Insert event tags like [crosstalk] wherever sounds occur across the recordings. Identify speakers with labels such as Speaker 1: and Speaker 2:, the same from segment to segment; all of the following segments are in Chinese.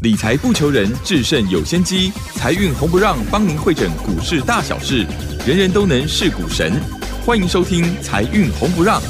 Speaker 1: 理财不求人，制胜有先机。财运红不让，帮您会诊股市大小事，人人都能是股神。欢迎收听《财运红不让》。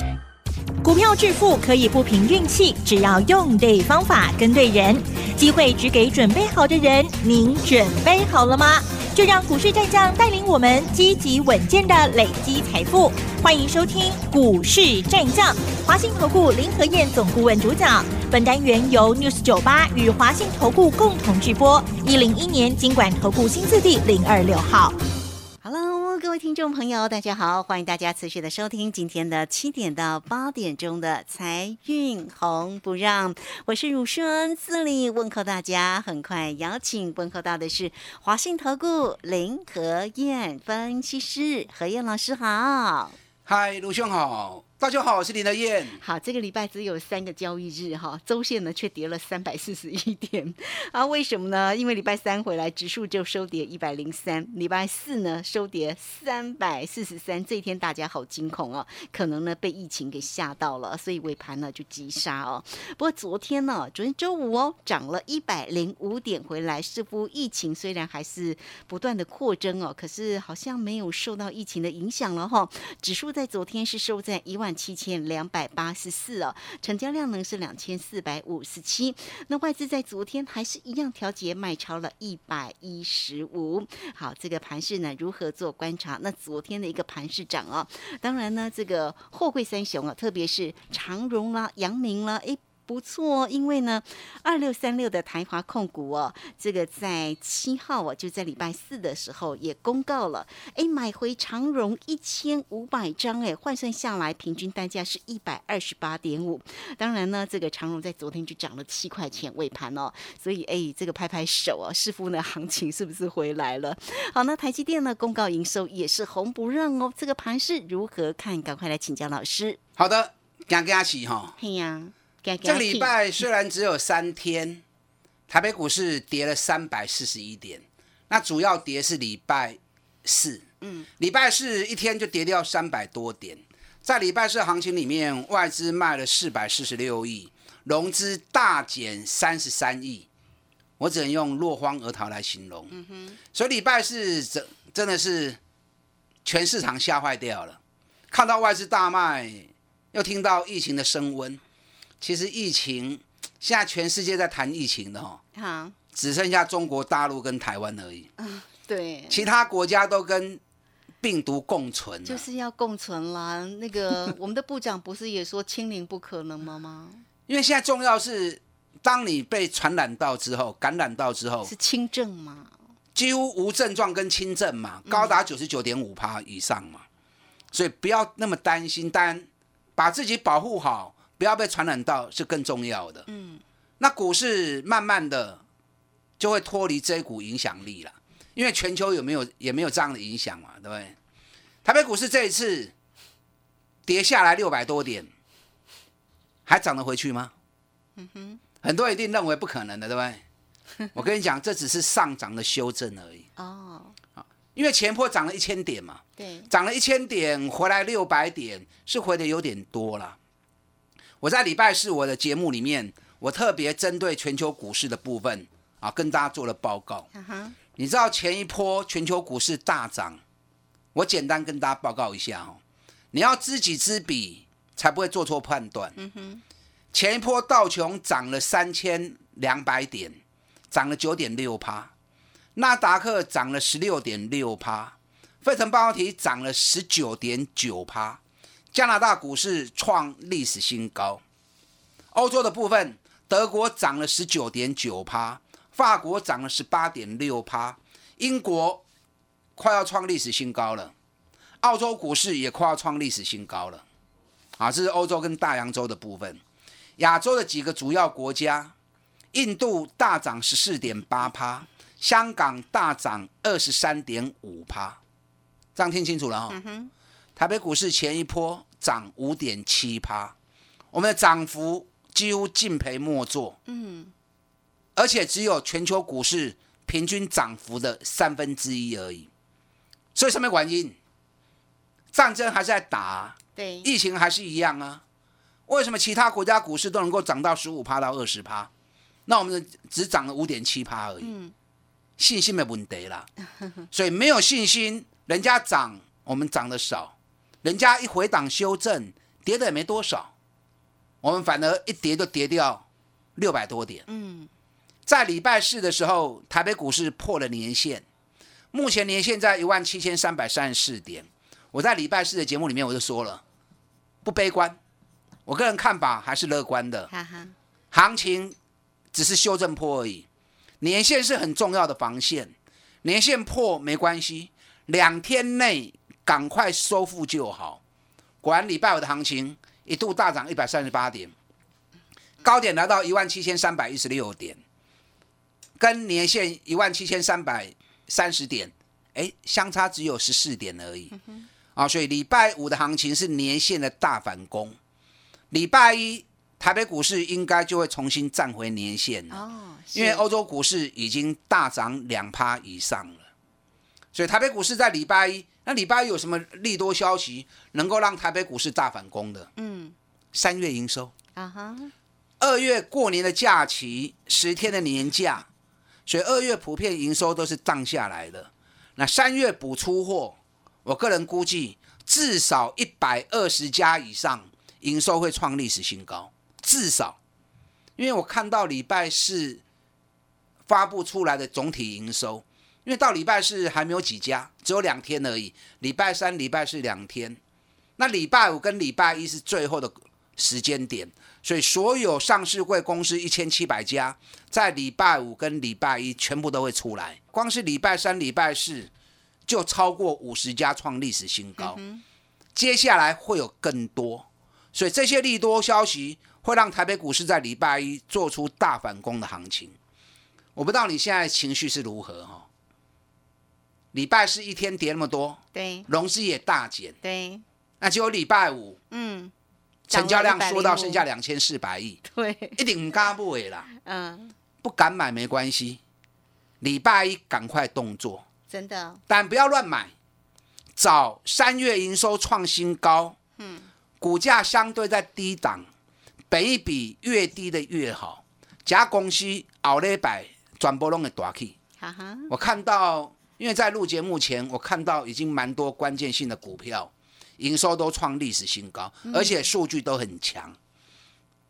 Speaker 2: 股票致富可以不凭运气，只要用对方法，跟对人，机会只给准备好的人。您准备好了吗？就让股市战将带领我们积极稳健的累积财富。欢迎收听《股市战将》，华信投顾林和燕总顾问主讲。本单元由 News 九八与华信投顾共同制播。一零一年经管投顾新字第零二六号。
Speaker 3: 听众朋友，大家好，欢迎大家持续的收听今天的七点到八点钟的财运红不让，我是汝顺自里问候大家。很快邀请问候到的是华信投顾林和燕分析师何燕老师，好，
Speaker 4: 嗨，卢兄好。大家好，我是林德燕。
Speaker 3: 好，这个礼拜只有三个交易日哈，周线呢却跌了三百四十一点 [laughs] 啊？为什么呢？因为礼拜三回来指数就收跌一百零三，礼拜四呢收跌三百四十三，这一天大家好惊恐哦，可能呢被疫情给吓到了，所以尾盘呢就急杀哦。不过昨天呢，昨天周五哦，涨了一百零五点回来，似乎疫情虽然还是不断的扩增哦，可是好像没有受到疫情的影响了哈。指数在昨天是收在一万。七千两百八十四哦，成交量呢是两千四百五十七。那外资在昨天还是一样调节卖超了一百一十五。好，这个盘势呢如何做观察？那昨天的一个盘市涨哦，当然呢这个货柜三雄啊，特别是长荣啦、阳明啦，哎。不错，因为呢，二六三六的台华控股哦，这个在七号哦，就在礼拜四的时候也公告了，哎，买回长荣一千五百张，哎，换算下来平均单价是一百二十八点五。当然呢，这个长荣在昨天就涨了七块钱尾盘哦，所以哎，这个拍拍手哦，师傅呢，行情是不是回来了？好，那台积电呢，公告营收也是红不让哦，这个盘是如何看？赶快来请教老师。
Speaker 4: 好的，刚刚起哈。
Speaker 3: 嘿呀。
Speaker 4: 这礼拜虽然只有三天，台北股市跌了三百四十一点，那主要跌是礼拜四，嗯，礼拜四一天就跌掉三百多点，在礼拜四行情里面，外资卖了四百四十六亿，融资大减三十三亿，我只能用落荒而逃来形容，嗯哼，所以礼拜四真真的是全市场吓坏掉了，看到外资大卖，又听到疫情的升温。其实疫情现在全世界在谈疫情的哈，好，只剩下中国大陆跟台湾而已。
Speaker 3: 嗯，对，
Speaker 4: 其他国家都跟病毒共存，
Speaker 3: 就是要共存啦。那个 [laughs] 我们的部长不是也说清零不可能吗？吗？
Speaker 4: 因为现在重要是，当你被传染到之后，感染到之后
Speaker 3: 是轻症嘛？
Speaker 4: 几乎无症状跟轻症嘛，高达九十九点五趴以上嘛，所以不要那么担心，但把自己保护好。不要被传染到是更重要的。嗯，那股市慢慢的就会脱离这一股影响力了，因为全球有没有也没有这样的影响嘛，对不对？台北股市这一次跌下来六百多点，还涨得回去吗？嗯哼，很多人一定认为不可能的，对不对？[laughs] 我跟你讲，这只是上涨的修正而已。哦，因为前坡涨了一千点嘛，
Speaker 3: 对，
Speaker 4: 涨了一千点回来六百点，是回的有点多了。我在礼拜四我的节目里面，我特别针对全球股市的部分啊，跟大家做了报告。你知道前一波全球股市大涨，我简单跟大家报告一下哦。你要知己知彼，才不会做错判断。前一波道琼涨了三千两百点，涨了九点六趴；纳达克涨了十六点六趴；费城半导体涨了十九点九趴。加拿大股市创历史新高，欧洲的部分，德国涨了十九点九趴，法国涨了十八点六趴，英国快要创历史新高了，澳洲股市也快要创历史新高了。啊，这是欧洲跟大洋洲的部分，亚洲的几个主要国家，印度大涨十四点八趴，香港大涨二十三点五趴，这样听清楚了哈。台北股市前一波。涨五点七趴，我们的涨幅几乎敬赔莫做，嗯，而且只有全球股市平均涨幅的三分之一而已。所以什么原因？战争还是在打，
Speaker 3: 对，
Speaker 4: 疫情还是一样啊。为什么其他国家股市都能够涨到十五趴到二十趴？那我们只涨了五点七趴而已，
Speaker 3: 嗯
Speaker 4: 信心没问题啦。所以没有信心，人家涨，我们涨得少，人家一回档修正，跌的也没多少，我们反而一跌就跌掉六百多点。
Speaker 3: 嗯，
Speaker 4: 在礼拜四的时候，台北股市破了年线，目前年线在一万七千三百三十四点。我在礼拜四的节目里面我就说了，不悲观，我个人看法还是乐观的。
Speaker 3: 哈哈，
Speaker 4: 行情只是修正破而已，年线是很重要的防线，年线破没关系，两天内赶快收复就好。果然礼拜五的行情一度大涨一百三十八点，高点来到一万七千三百一十六点，跟年线一万七千三百三十点，哎，相差只有十四点而已。啊，所以礼拜五的行情是年线的大反攻，礼拜一台北股市应该就会重新站回年线了。
Speaker 3: 哦，
Speaker 4: 因为
Speaker 3: 是
Speaker 4: 欧洲股市已经大涨两趴以上了，所以台北股市在礼拜一，那礼拜一有什么利多消息能够让台北股市大反攻的？
Speaker 3: 嗯。
Speaker 4: 三月营收，
Speaker 3: 啊哈，
Speaker 4: 二月过年的假期，十天的年假，所以二月普遍营收都是降下来的。那三月补出货，我个人估计至少一百二十家以上营收会创历史新高，至少，因为我看到礼拜四发布出来的总体营收，因为到礼拜四还没有几家，只有两天而已，礼拜三、礼拜四两天，那礼拜五跟礼拜一是最后的时间点，所以所有上市贵公司一千七百家，在礼拜五跟礼拜一全部都会出来，光是礼拜三、礼拜四就超过五十家创历史新高，接下来会有更多，所以这些利多消息会让台北股市在礼拜一做出大反攻的行情。我不知道你现在情绪是如何哈？礼拜四一天跌那么多，
Speaker 3: 对。
Speaker 4: 融资也大减，
Speaker 3: 对，
Speaker 4: 那结果礼拜五
Speaker 3: 嗯，
Speaker 4: 成交量缩到剩下两千四百亿，
Speaker 3: 对，
Speaker 4: 一定唔敢买啦，
Speaker 3: 嗯，
Speaker 4: 不敢买没关系，礼拜一赶快动作，
Speaker 3: 真的，
Speaker 4: 但不要乱买，找三月营收创新高，
Speaker 3: 嗯，
Speaker 4: 股价相对在低档，本一比越低的越好，假公司后礼拜全部拢会大起。
Speaker 3: 哈哈，
Speaker 4: 我看到，因为在录节目前，我看到已经蛮多关键性的股票营收都创历史新高，而且数据都很强。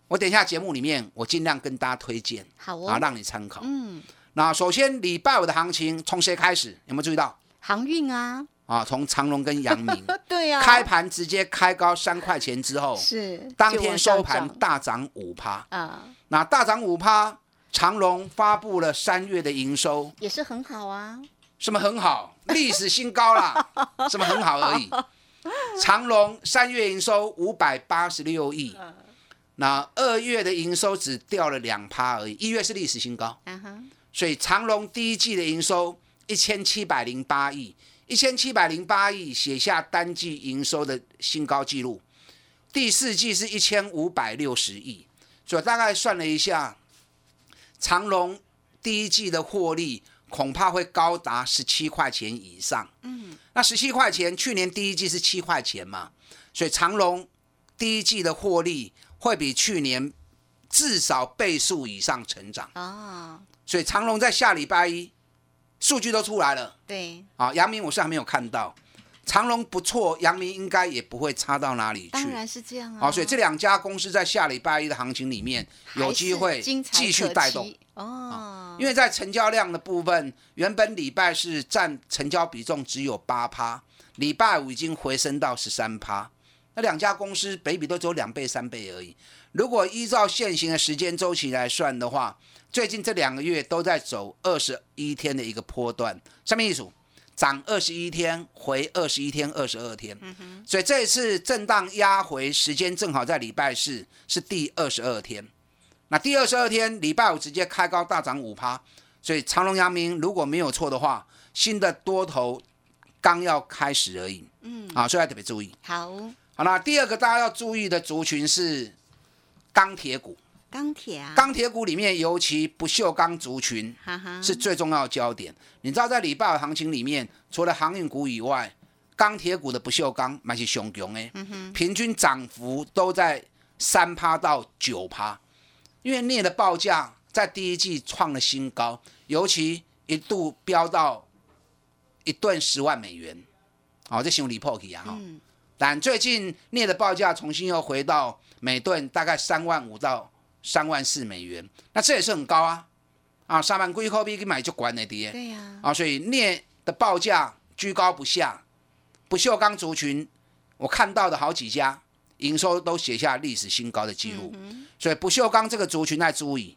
Speaker 4: 我等一下节目里面，我尽量跟大家推荐，
Speaker 3: 好
Speaker 4: 啊，
Speaker 3: 哦，
Speaker 4: 让你参考。
Speaker 3: 嗯，
Speaker 4: 那首先礼拜五的行情从谁开始？有没有注意到？
Speaker 3: 航运啊，
Speaker 4: 啊，从长隆跟阳明 [laughs]
Speaker 3: 对呀，
Speaker 4: 开盘直接开高三块钱之后，
Speaker 3: 是
Speaker 4: 当天收盘大涨五趴。
Speaker 3: 啊，
Speaker 4: 那大涨五趴，长隆发布了三月的营收，
Speaker 3: 也是很好啊，
Speaker 4: 什么很好，历史新高啦，[laughs] 什么很好而已。长隆三月营收五百八十六亿，那二月的营收只掉了两趴而已，一月是历史新高，所以长隆第一季的营收一千七百零八亿，一千七百零八亿写下单季营收的新高纪录。第四季是一千五百六十亿，所以大概算了一下，长隆第一季的获利恐怕会高达十七块钱以上。嗯，那十七块钱，去年第一季是七块钱嘛，所以长隆第一季的获利会比去年至少倍数以上成长。
Speaker 3: 哦，
Speaker 4: 所以长隆在下礼拜一数据都出来了。
Speaker 3: 对，
Speaker 4: 啊，阳明我是还没有看到，长隆不错，阳明应该也不会差到哪里去。
Speaker 3: 当然是这样啊，
Speaker 4: 好，所以这两家公司在下礼拜一的行情里面有机会继续带动。
Speaker 3: 期，哦，
Speaker 4: 因为在成交量的部分，原本礼拜是占成交比重只有八趴，礼拜五已经回升到十三趴。那两家公司北比都只有两倍、三倍而已。如果依照现行的时间周期来算的话，最近这两个月都在走二十一天的一个波段，下面一组涨二十一天，回二十一天、二十二天。嗯所以这一次震荡压回时间正好在礼拜四，是第二十二天。那第二十二天，礼拜五直接开高大涨五趴，所以长隆、阳明如果没有错的话，新的多头刚要开始而已。嗯，啊，所以要特别注意。
Speaker 3: 好，
Speaker 4: 好那第二个大家要注意的族群是钢铁股，
Speaker 3: 钢铁啊，
Speaker 4: 钢铁股里面尤其不锈钢族群
Speaker 3: 哈哈，
Speaker 4: 是最重要的焦点。你知道在礼拜五行情里面，除了航运股以外，钢铁股的不锈钢蛮是雄强的，平均涨幅都在三趴到九趴，因为镍的报价在第一季创了新高，尤其一度飙到一吨十万美元，哦，这形容离破体啊哈。
Speaker 3: 嗯。
Speaker 4: 但最近镍的报价重新又回到每吨大概三万五到三万四美元，那这也是很高啊，啊，三万贵货币去买就管那跌
Speaker 3: 对呀，
Speaker 4: 啊，所以镍的报价居高不下，不锈钢族群我看到的好几家营收都写下历史新高的记录，所以不锈钢这个族群在注意，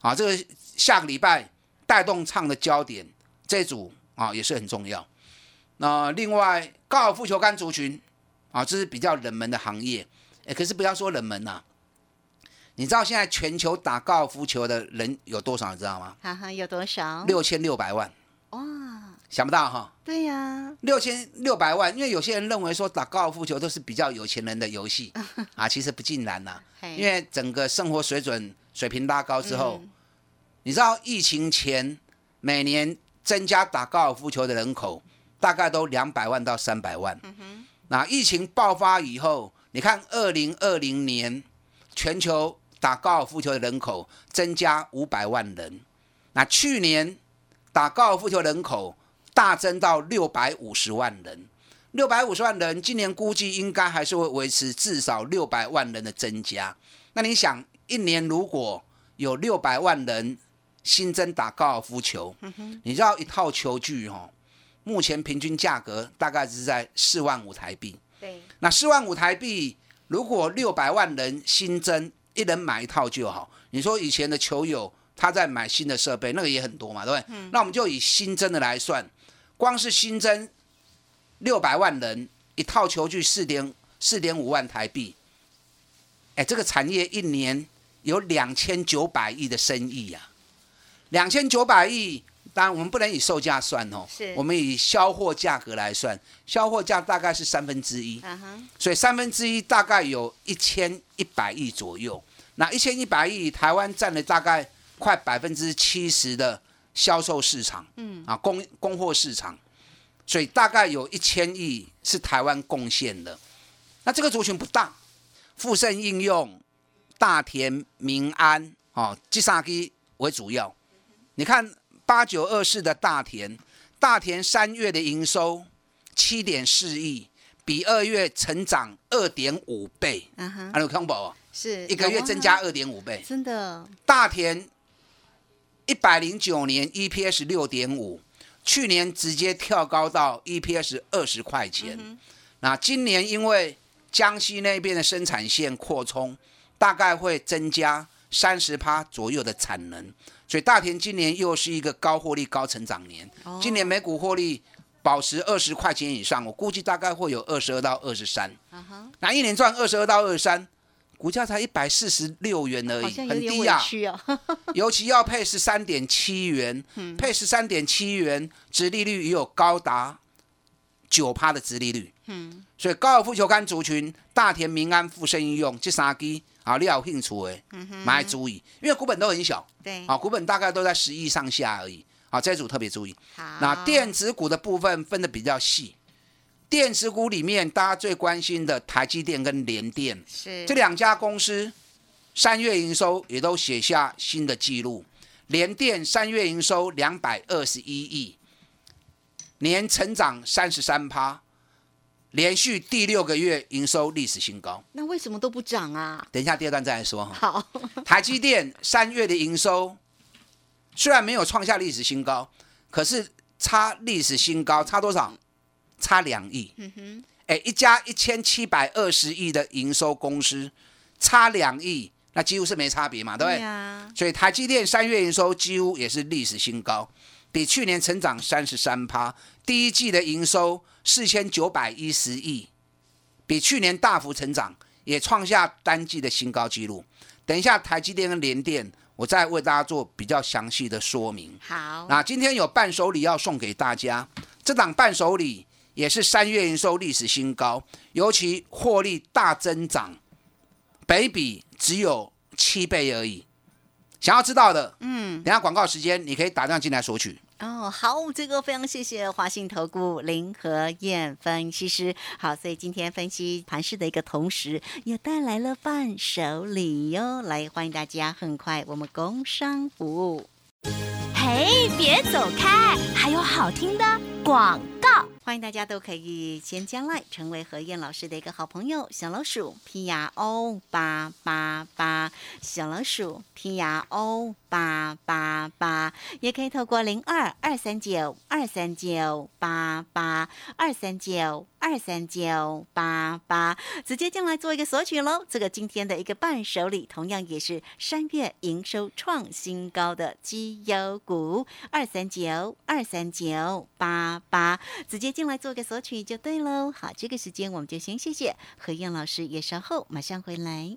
Speaker 4: 啊，这个下个礼拜带动唱的焦点这组啊也是很重要。那另外高尔夫球杆族群啊，这是比较冷门的行业，哎，可是不要说冷门呐、你知道现在全球打高尔夫球的人有多少？你知道吗？
Speaker 3: 哈哈，有多少？
Speaker 4: 六千六百万，
Speaker 3: 哇，
Speaker 4: 想不到哈，
Speaker 3: 对呀，
Speaker 4: 六千六百万。因为有些人认为说打高尔夫球都是比较有钱人的游戏 [laughs] 啊，其实不尽然呐、
Speaker 3: 嘿。
Speaker 4: 因为整个生活水准水平拉高之后，
Speaker 3: 嗯。
Speaker 4: 你知道疫情前每年增加打高尔夫球的人口大概都两百万到三百万。那疫情爆发以后，你看二零二零年全球打高尔夫球的人口增加五百万人，那去年打高尔夫球人口大增到六百五十万人。六百五十万人，今年估计应该还是会维持至少六百万人的增加。那你想，一年如果有六百万人新增打高尔夫球，你知道一套球具哈、哦，目前平均价格大概是在四万五台币。
Speaker 3: 对，
Speaker 4: 那四万五台币，如果六百万人新增，一人买一套就好。你说以前的球友他在买新的设备，那个也很多嘛，对不对？那我们就以新增的来算，光是新增六百万人，一套球具四点四点五万台币，哎，这个产业一年有两千九百亿的生意呀、两千九百亿。当然，我们不能以售价算哦，
Speaker 3: 是
Speaker 4: 我们以销货价格来算，销货价大概是三分之一。所以三分之一大概有一千一百亿左右。那一千一百亿，台湾占了大概快百分之七十的销售市场，嗯，啊，供供货市场，所以大概有一千亿是台湾贡献的。那这个族群不大，富盛应用、大田、民安，哦，这三个为主要。你看八九二四的大田，大田三月的营收七点四亿，比二月成长二点五倍，
Speaker 3: 啊哈，
Speaker 4: 还有康宝
Speaker 3: 是
Speaker 4: 一个月增加，二点五倍。
Speaker 3: 真的，
Speaker 4: 大田一百零九年 EPS 六点五，去年直接跳高到 EPS 二十块钱。那今年因为江西那边的生产线扩充，大概会增加三十趴左右的产能，所以大田今年又是一个高获利、高成长年。
Speaker 3: 哦
Speaker 4: 今年每股获利保持二十块钱以上，我估计大概会有二十二到二十三。那一年赚二十二到二十三，股价才一百四十六元而已，很低啊。[laughs] 尤其要配十三点七元，
Speaker 3: 嗯。
Speaker 4: 配十三点七元，殖利率也有高达九趴的殖利率。
Speaker 3: 嗯，
Speaker 4: 所以高尔夫球杆族群，大田、民安、富盛应用这三支啊，你要有兴趣的，
Speaker 3: 嗯
Speaker 4: 买来注意，因为股本都很小
Speaker 3: 对，
Speaker 4: 啊，股本大概都在十亿上下而已啊，这一组特别注意。
Speaker 3: 好，
Speaker 4: 那电子股的部分分的比较细，电子股里面大家最关心的台积电跟联电，
Speaker 3: 是
Speaker 4: 这两家公司三月营收也都写下新的纪录，联电三月营收两百二十一亿，年成长三十三趴，连续第六个月营收历史新高。
Speaker 3: 那为什么都不涨啊？
Speaker 4: 等一下第二段再来说哈。
Speaker 3: 好，
Speaker 4: 台积电三月的营收虽然没有创下历史新高，可是差历史新高差多少？差两亿。
Speaker 3: 嗯哼，
Speaker 4: 哎，一家一千七百二十亿的营收公司，差两亿，那几乎是没差别嘛，对不对？
Speaker 3: 呀，
Speaker 4: 所以台积电三月营收几乎也是历史新高，比去年成长三十三趴。第一季的营收四千九百一十亿，比去年大幅成长，也创下单季的新高纪录。等一下台积电跟联电，我再为大家做比较详细的说明。
Speaker 3: 好，
Speaker 4: 那今天有伴手礼要送给大家，这档伴手礼也是三月营收历史新高，尤其获利大增长，北比只有七倍而已。想要知道的，
Speaker 3: 嗯，
Speaker 4: 等下广告时间你可以打电话进来索取。
Speaker 3: 哦，好，这个非常谢谢华信投顾林和燕分析师。好，所以今天分析盘势的一个同时，也带来了伴手礼哟。来，欢迎大家，很快我们工商服务。
Speaker 5: 嘿，别走开，还有好听的广告。
Speaker 3: 欢迎大家都可以先加来，成为何燕老师的一个好朋友。小老鼠 P R O 八八八，小老鼠 P R O 八八八，也可以透过零二二三九二三九八八二三九二三九八八，直接进来做一个索取喽。这个今天的一个伴手礼，同样也是三月营收创新高的绩优股二三九二三九八八，直接。进来做个索取就对喽。好，这个时间我们就先谢谢何燕老师，也稍后马上回来。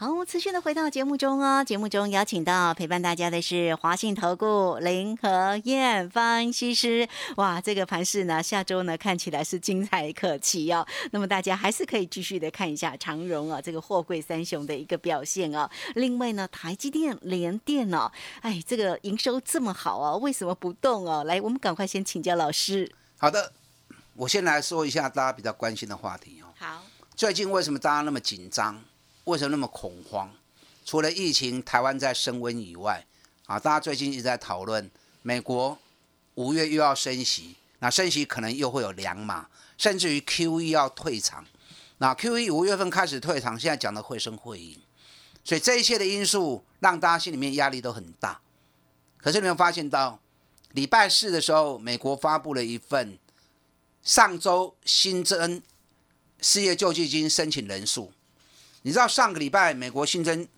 Speaker 3: 好，持续的回到节目中哦。节目中邀请到陪伴大家的是华信投顾林和燕分析师。哇，这个盘势呢，下周呢看起来是精彩可期哦。那么大家还是可以继续的看一下长荣啊，这个货柜三雄的一个表现哦。另外呢，台积电、联电哦，哎，这个营收这么好哦，为什么不动哦？来，我们赶快先请教老师。
Speaker 4: 好的，我先来说一下大家比较关心的话题哦。
Speaker 3: 好，
Speaker 4: 最近为什么大家那么紧张？为什么那么恐慌？除了疫情台湾在升温以外，啊，大家最近一直在讨论美国五月又要升息，那升息可能又会有两码，甚至于 Q E 要退场。那 Q E 五月份开始退场，现在讲的会声会影，所以这一切的因素让大家心里面压力都很大。可是你有发现到礼拜四的时候，美国发布了一份上周新增失业救济金申请人数。你知道上个礼拜美国新增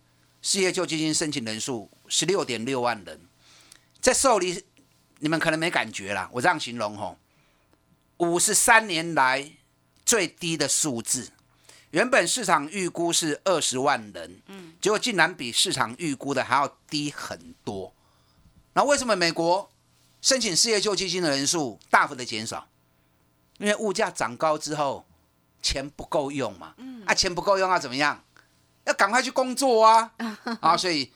Speaker 4: 失业救济金申请人数十六点六万人，在受理你们可能没感觉啦，我这样形容吼，五十三年来最低的数字。原本市场预估是二十万人，嗯，结果竟然比市场预估的还要低很多。那为什么美国申请失业救济金的人数大幅的减少？因为物价涨高之后。钱不够用嘛？啊，钱不够用要怎么样？要赶快去工作啊！[laughs] 啊，所以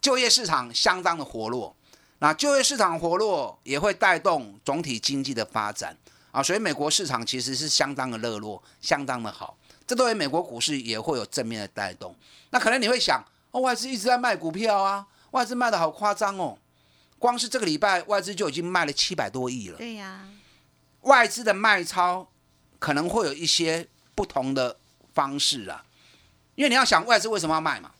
Speaker 4: 就业市场相当的活络。那就业市场活络也会带动总体经济的发展啊，所以美国市场其实是相当的热络，相当的好。这对于美国股市也会有正面的带动。那可能你会想，哦，外资一直在卖股票啊，外资卖的好夸张哦，光是这个礼拜外资就已经卖了七百多亿了。
Speaker 3: 对呀，
Speaker 4: 外资的卖超。可能会有一些不同的方式啊，因为你要想外资为什么要卖嘛？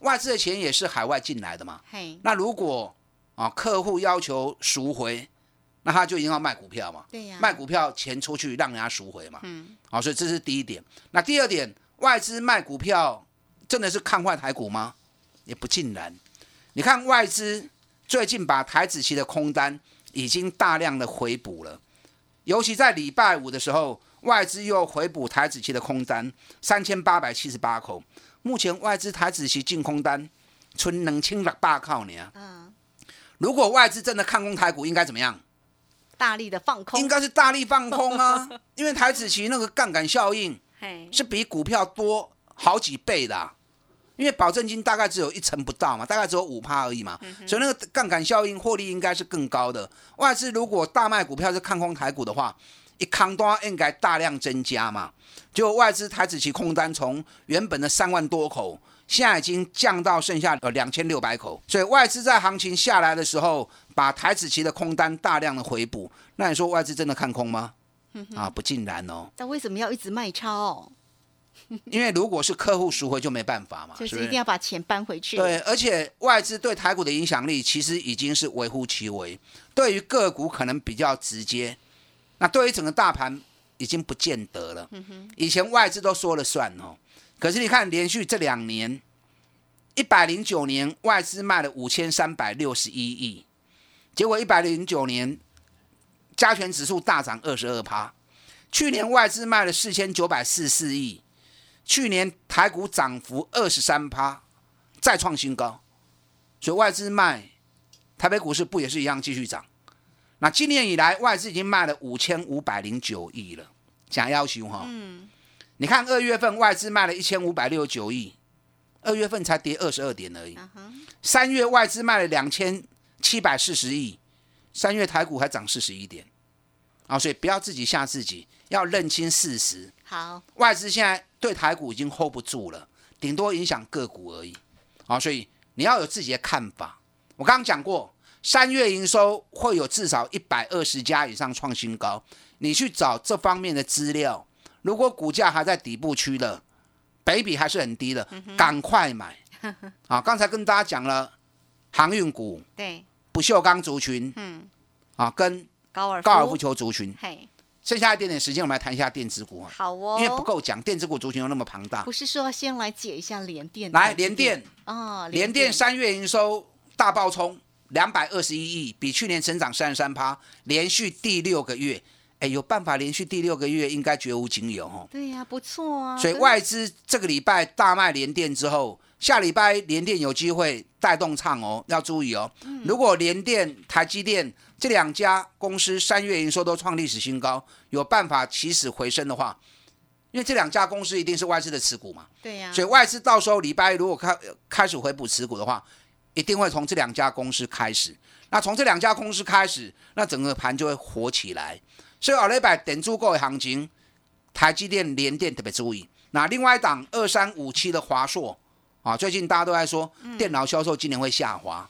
Speaker 4: 外资的钱也是海外进来的嘛。那如果啊客户要求赎回，那他就一定要卖股票嘛。
Speaker 3: 对呀。
Speaker 4: 卖股票钱出去让人家赎回嘛。嗯。好，所以这是第一点。那第二点，外资卖股票真的是看坏台股吗？也不尽然。你看外资最近把台子期的空单已经大量的回补了，尤其在礼拜五的时候。外资又回补台子期的空单三千八百七十八口，目前外资台子期净空单存能清了八口呢。嗯，如果外资真的看空台股，应该怎么样？
Speaker 3: 大力的放空，
Speaker 4: 应该是大力放空啊，因为台子期那个杠杆效应是比股票多好几倍的。因为保证金大概只有一成不到嘛，大概只有五趴而已嘛，所以那个杠杆效应获利应该是更高的。外资如果大卖股票是看空台股的话。一康多应该大量增加嘛？就外资台子期空单从原本的三万多口，现在已经降到剩下呃两千六百口。所以外资在行情下来的时候，把台子期的空单大量的回补。那你说外资真的看空吗？啊，不尽然哦。
Speaker 3: 那为什么要一直卖超？
Speaker 4: 因为如果是客户赎回就没办法嘛，
Speaker 3: 就是一定要把钱搬回去。
Speaker 4: 对，而且外资对台股的影响力其实已经是微乎其微，对于个股可能比较直接。那对于整个大盘已经不见得了。以前外资都说了算哦，可是你看连续这两年，一百零九年外资卖了五千三百六十一亿，结果一百零九年加权指数大涨二十二趴，去年外资卖了四千九百四十四亿，去年台股涨幅二十三趴，再创新高，所以外资卖，台北股市不也是一样继续涨？那今年以来外资已经卖了五千五百零九亿了，讲要求哈，
Speaker 3: 嗯，
Speaker 4: 你看二月份外资卖了一千五百六十九亿，二月份才跌二十二点而已。三月外资卖了两千七百四十亿，三月台股还涨四十一点，啊，所以不要自己吓自己，要认清事实。
Speaker 3: 好，
Speaker 4: 外资现在对台股已经 hold 不住了，顶多影响个股而已，啊，所以你要有自己的看法。我刚刚讲过，三月营收会有至少一百二十家以上创新高，你去找这方面的资料。如果股价还在底部区的，北比还是很低的，赶快买。啊，刚才跟大家讲了航运股、
Speaker 3: 对，
Speaker 4: 不锈钢族群
Speaker 3: 嗯，
Speaker 4: 啊，跟
Speaker 3: 高尔夫，
Speaker 4: 高尔夫，球族群。
Speaker 3: 嘿，
Speaker 4: 剩下一点点时间，我们来谈一下电子股啊，
Speaker 3: 好哦，
Speaker 4: 因为不够讲，电子股族群又那么庞大。
Speaker 3: 不。是说先来解一下联电，
Speaker 4: 来，联电，
Speaker 3: 哦，
Speaker 4: 联电三月营收大爆冲，两百二十一亿，比去年增长三十三趴，连续第六个月，哎，有办法连续第六个月，应该绝无仅有哦。
Speaker 3: 对呀，不错啊，
Speaker 4: 所以外资这个礼拜大卖联电之后，下礼拜联电有机会带动唱哦，要注意哦。
Speaker 3: 嗯
Speaker 4: 如果联电、台积电这两家公司三月营收都创历史新高，有办法起死回生的话，因为这两家公司一定是外资的持股嘛，
Speaker 3: 对呀，
Speaker 4: 所以外资到时候礼拜一如果开开始回补持股的话，一定会从这两家公司开始。那从这两家公司开始，那整个盘就会火起来。所以奥雷百点足够的行情，台积电、联电特别注意。那另外一档二三五七的华硕啊，最近大家都在说电脑销售今年会下滑，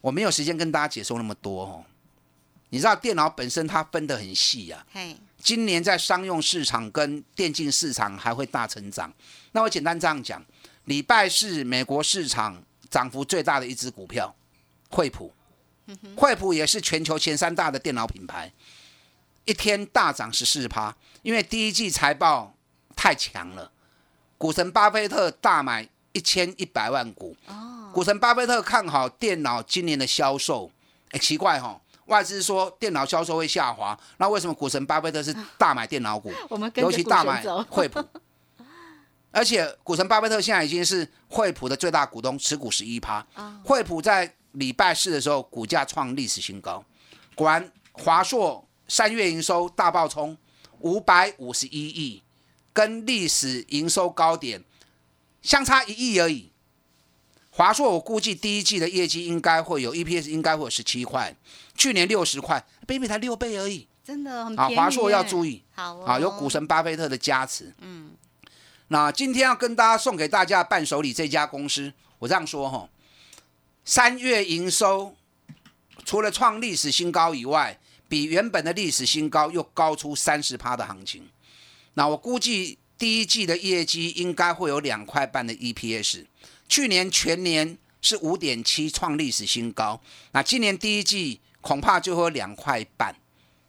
Speaker 4: 我没有时间跟大家解说那么多哦。你知道电脑本身它分得很细啊，今年在商用市场跟电竞市场还会大成长。那我简单这样讲，礼拜四美国市场涨幅最大的一只股票，惠普，惠普也是全球前三大的电脑品牌，一天大涨十四趴，因为第一季财报太强了，股神巴菲特大买一千一百万股，
Speaker 3: 哦，
Speaker 4: 股神巴菲特看好电脑今年的销售，哎，奇怪哈、外资说电脑销售会下滑，那为什么股神巴菲特是大买电脑股？[laughs]
Speaker 3: 我们跟
Speaker 4: 尤其大买，惠普，而且股神巴菲特现在已经是惠普的最大股东，持股十一趴。
Speaker 3: 哦
Speaker 4: 惠普在礼拜四的时候股价创历史新高，果然华硕三月营收大爆冲，五百五十一亿，跟历史营收高点相差一亿而已。华硕我估计第一季的业绩应该会有 EPS 应该会有十七块，去年六十块，，baby 才六倍而已。
Speaker 3: 真的很
Speaker 4: 啊，
Speaker 3: 便宜
Speaker 4: 华硕要注意。
Speaker 3: 好哦，
Speaker 4: 啊，有股神巴菲特的加持。嗯，那今天要跟大家送给大家伴手礼这家公司，我这样说哈，三月营收除了创历史新高以外，比原本的历史新高又高出三十趴的行情。那我估计第一季的业绩应该会有两块半的 EPS，去年全年是五点七创历史新高，那今年第一季恐怕就会有两块半。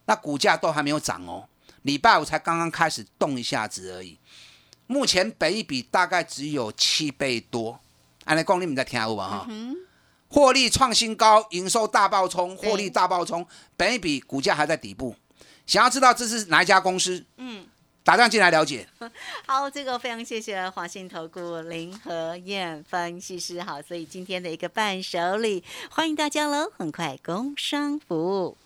Speaker 4: 那股价都还没有涨哦，礼拜五才刚刚开始动一下子而已。目前本一比大概只有七倍多，按来讲你们在听有吧哈？获利创新高，营收大爆冲，获利大爆冲，本一比股价还在底部。想要知道这是哪一家公司？
Speaker 3: 嗯，
Speaker 4: 打电话进来了解。[laughs]
Speaker 3: 好，这个非常谢谢华信投顾林和燕分析师。好，所以今天的一个伴手礼，欢迎大家喽！很快工商服务。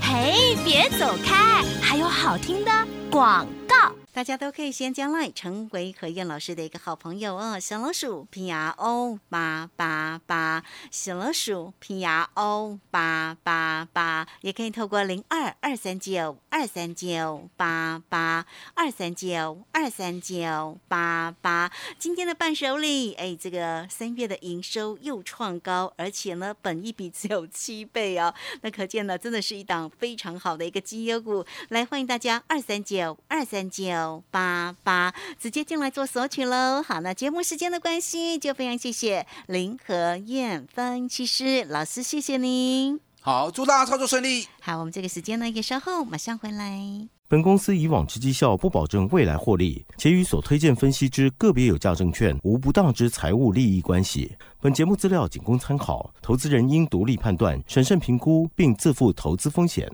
Speaker 5: 嘿，别走开，还有好听的广告。
Speaker 3: 大家都可以先将 line 成为何燕老师的一个好朋友哦，小老鼠拼牙 O 八八八，小老鼠拼牙 O 八八八，也可以透过零二二三九二三九八八二三九二三九八八。今天的伴手礼，哎，这个三月的营收又创高，而且呢，本一比只有七倍哦，那可见呢，真的是一档非常好的一个绩优股。来，欢迎大家二三九二三九八八直接进来做索取喽。好，那节目时间的关系，就非常谢谢林和燕分析师老师，谢谢您。
Speaker 4: 好，祝大家操作顺利。
Speaker 3: 好，我们这个时间呢也稍后马上回来。
Speaker 6: 本公司以往之绩效不保证未来获利，且与所推荐分析之个别有价证券无不当之财务利益关系。本节目资料仅供参考，投资人应独立判断、审慎评估，并自负投资风险。